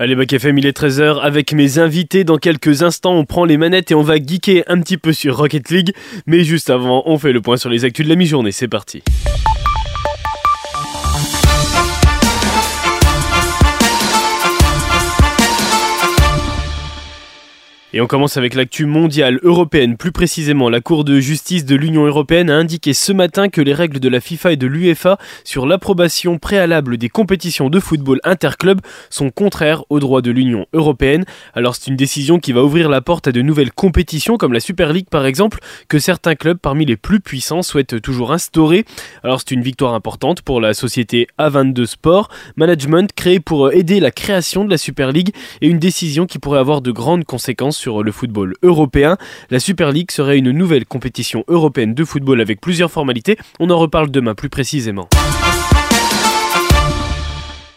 Allez, Bac FM, il est 13h. Avec mes invités, dans quelques instants, on prend les manettes et on va geeker un petit peu sur Rocket League. Mais juste avant, on fait le point sur les actus de la mi-journée. C'est parti. Et on commence avec l'actu mondiale européenne. Plus précisément, la Cour de justice de l'Union européenne a indiqué ce matin que les règles de la FIFA et de l'UEFA sur l'approbation préalable des compétitions de football interclub sont contraires aux droits de l'Union européenne. Alors c'est une décision qui va ouvrir la porte à de nouvelles compétitions comme la Super League par exemple, que certains clubs parmi les plus puissants souhaitent toujours instaurer. Alors c'est une victoire importante pour la société A22 Sport, management créé pour aider la création de la Super League et une décision qui pourrait avoir de grandes conséquences sur le football européen. La Super League serait une nouvelle compétition européenne de football avec plusieurs formalités. On en reparle demain plus précisément.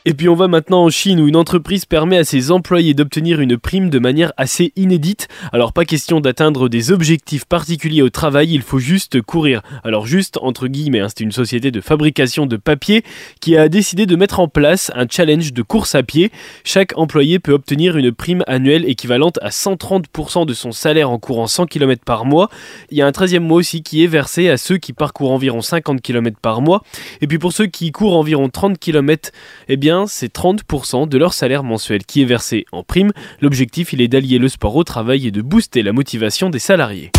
Et puis on va maintenant en Chine où une entreprise permet à ses employés d'obtenir une prime de manière assez inédite. Alors pas question d'atteindre des objectifs particuliers au travail, il faut juste courir. Alors juste entre guillemets, hein, c'est une société de fabrication de papier qui a décidé de mettre en place un challenge de course à pied. Chaque employé peut obtenir une prime annuelle équivalente à 130% de son salaire en courant 100 km par mois. Il y a un 13e mois aussi qui est versé à ceux qui parcourent environ 50 km par mois. Et puis pour ceux qui courent environ 30 km, eh bien c'est 30% de leur salaire mensuel qui est versé en prime. L'objectif, il est d'allier le sport au travail et de booster la motivation des salariés.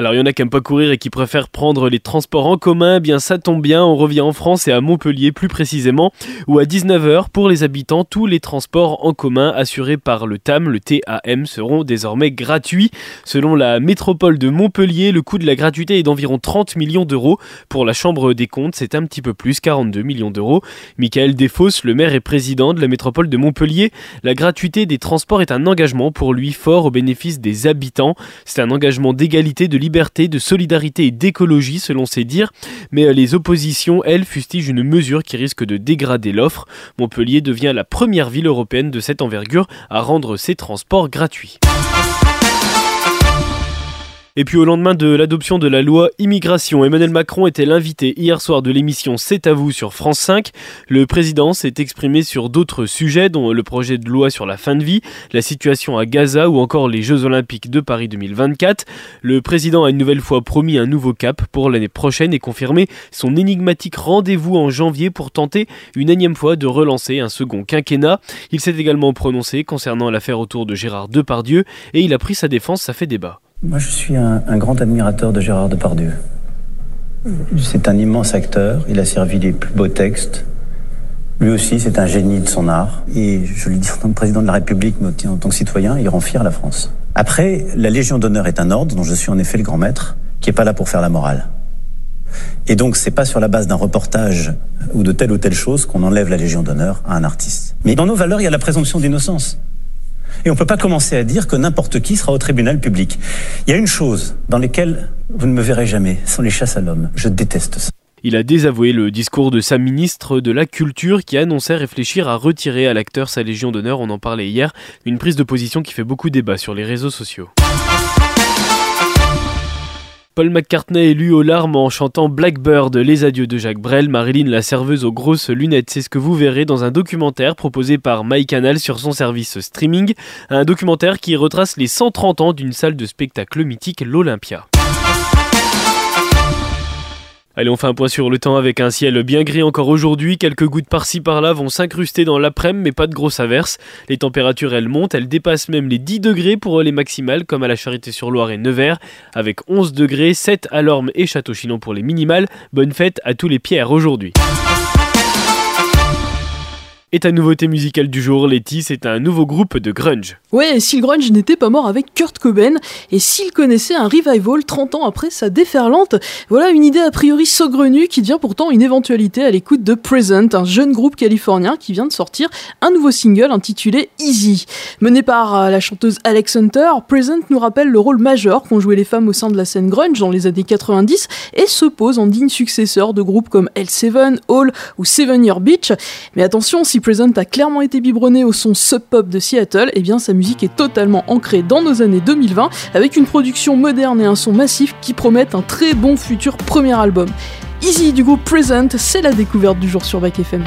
Alors il y en a qui aiment pas courir et qui préfèrent prendre les transports en commun, eh bien ça tombe bien, on revient en France et à Montpellier plus précisément, où à 19h pour les habitants, tous les transports en commun assurés par le TAM, le TAM, seront désormais gratuits. Selon la métropole de Montpellier, le coût de la gratuité est d'environ 30 millions d'euros. Pour la Chambre des comptes, c'est un petit peu plus, 42 millions d'euros. Michael Desfosses, le maire et président de la métropole de Montpellier, la gratuité des transports est un engagement pour lui fort au bénéfice des habitants. C'est un engagement d'égalité, de liberté de solidarité et d'écologie selon ses dires, mais euh, les oppositions, elles, fustigent une mesure qui risque de dégrader l'offre. Montpellier devient la première ville européenne de cette envergure à rendre ses transports gratuits. Et puis au lendemain de l'adoption de la loi immigration, Emmanuel Macron était l'invité hier soir de l'émission C'est à vous sur France 5. Le président s'est exprimé sur d'autres sujets dont le projet de loi sur la fin de vie, la situation à Gaza ou encore les Jeux olympiques de Paris 2024. Le président a une nouvelle fois promis un nouveau cap pour l'année prochaine et confirmé son énigmatique rendez-vous en janvier pour tenter une énième fois de relancer un second quinquennat. Il s'est également prononcé concernant l'affaire autour de Gérard Depardieu et il a pris sa défense, ça fait débat. Moi, je suis un, grand admirateur de Gérard Depardieu. C'est un immense acteur. Il a servi les plus beaux textes. Lui aussi, c'est un génie de son art. Et je le dis en tant que président de la République, mais en tant que citoyen, il rend fier la France. Après, la Légion d'honneur est un ordre dont je suis en effet le grand maître, qui n'est pas là pour faire la morale. Et donc, c'est pas sur la base d'un reportage ou de telle ou telle chose qu'on enlève la Légion d'honneur à un artiste. Mais dans nos valeurs, il y a la présomption d'innocence. Et on ne peut pas commencer à dire que n'importe qui sera au tribunal public. Il y a une chose dans laquelle vous ne me verrez jamais, sont les chasses à l'homme. Je déteste ça. Il a désavoué le discours de sa ministre de la Culture qui annonçait réfléchir à retirer à l'acteur sa Légion d'honneur, on en parlait hier, une prise de position qui fait beaucoup débat sur les réseaux sociaux. Paul McCartney est lu aux larmes en chantant Blackbird, les adieux de Jacques Brel, Marilyn la serveuse aux grosses lunettes. C'est ce que vous verrez dans un documentaire proposé par MyCanal sur son service streaming. Un documentaire qui retrace les 130 ans d'une salle de spectacle mythique, l'Olympia. Allez, on fait un point sur le temps avec un ciel bien gris encore aujourd'hui. Quelques gouttes par-ci par-là vont s'incruster dans l'après-midi, mais pas de grosses averses. Les températures, elles montent, elles dépassent même les 10 degrés pour les maximales, comme à la Charité-sur-Loire et Nevers, avec 11 degrés, 7 à Lorme et Château-Chinon pour les minimales. Bonne fête à tous les pierres aujourd'hui. Et ta nouveauté musicale du jour, Letty, c'est un nouveau groupe de grunge. Ouais, si le grunge n'était pas mort avec Kurt Cobain, et s'il connaissait un revival 30 ans après sa déferlante, voilà une idée a priori saugrenue qui devient pourtant une éventualité à l'écoute de Present, un jeune groupe californien qui vient de sortir un nouveau single intitulé Easy. Mené par euh, la chanteuse Alex Hunter, Present nous rappelle le rôle majeur qu'ont joué les femmes au sein de la scène grunge dans les années 90 et se pose en digne successeur de groupes comme L7, Hall ou Seven Year Beach. Mais attention, si Present a clairement été biberonné au son sub-pop de Seattle, et eh bien sa musique est totalement ancrée dans nos années 2020 avec une production moderne et un son massif qui promettent un très bon futur premier album. Easy du groupe Present, c'est la découverte du jour sur Back FM.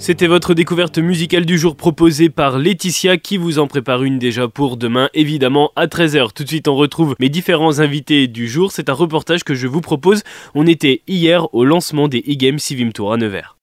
C'était votre découverte musicale du jour proposée par Laetitia qui vous en prépare une déjà pour demain évidemment à 13h. Tout de suite on retrouve mes différents invités du jour. C'est un reportage que je vous propose. On était hier au lancement des e-games Sivim Tour à Nevers.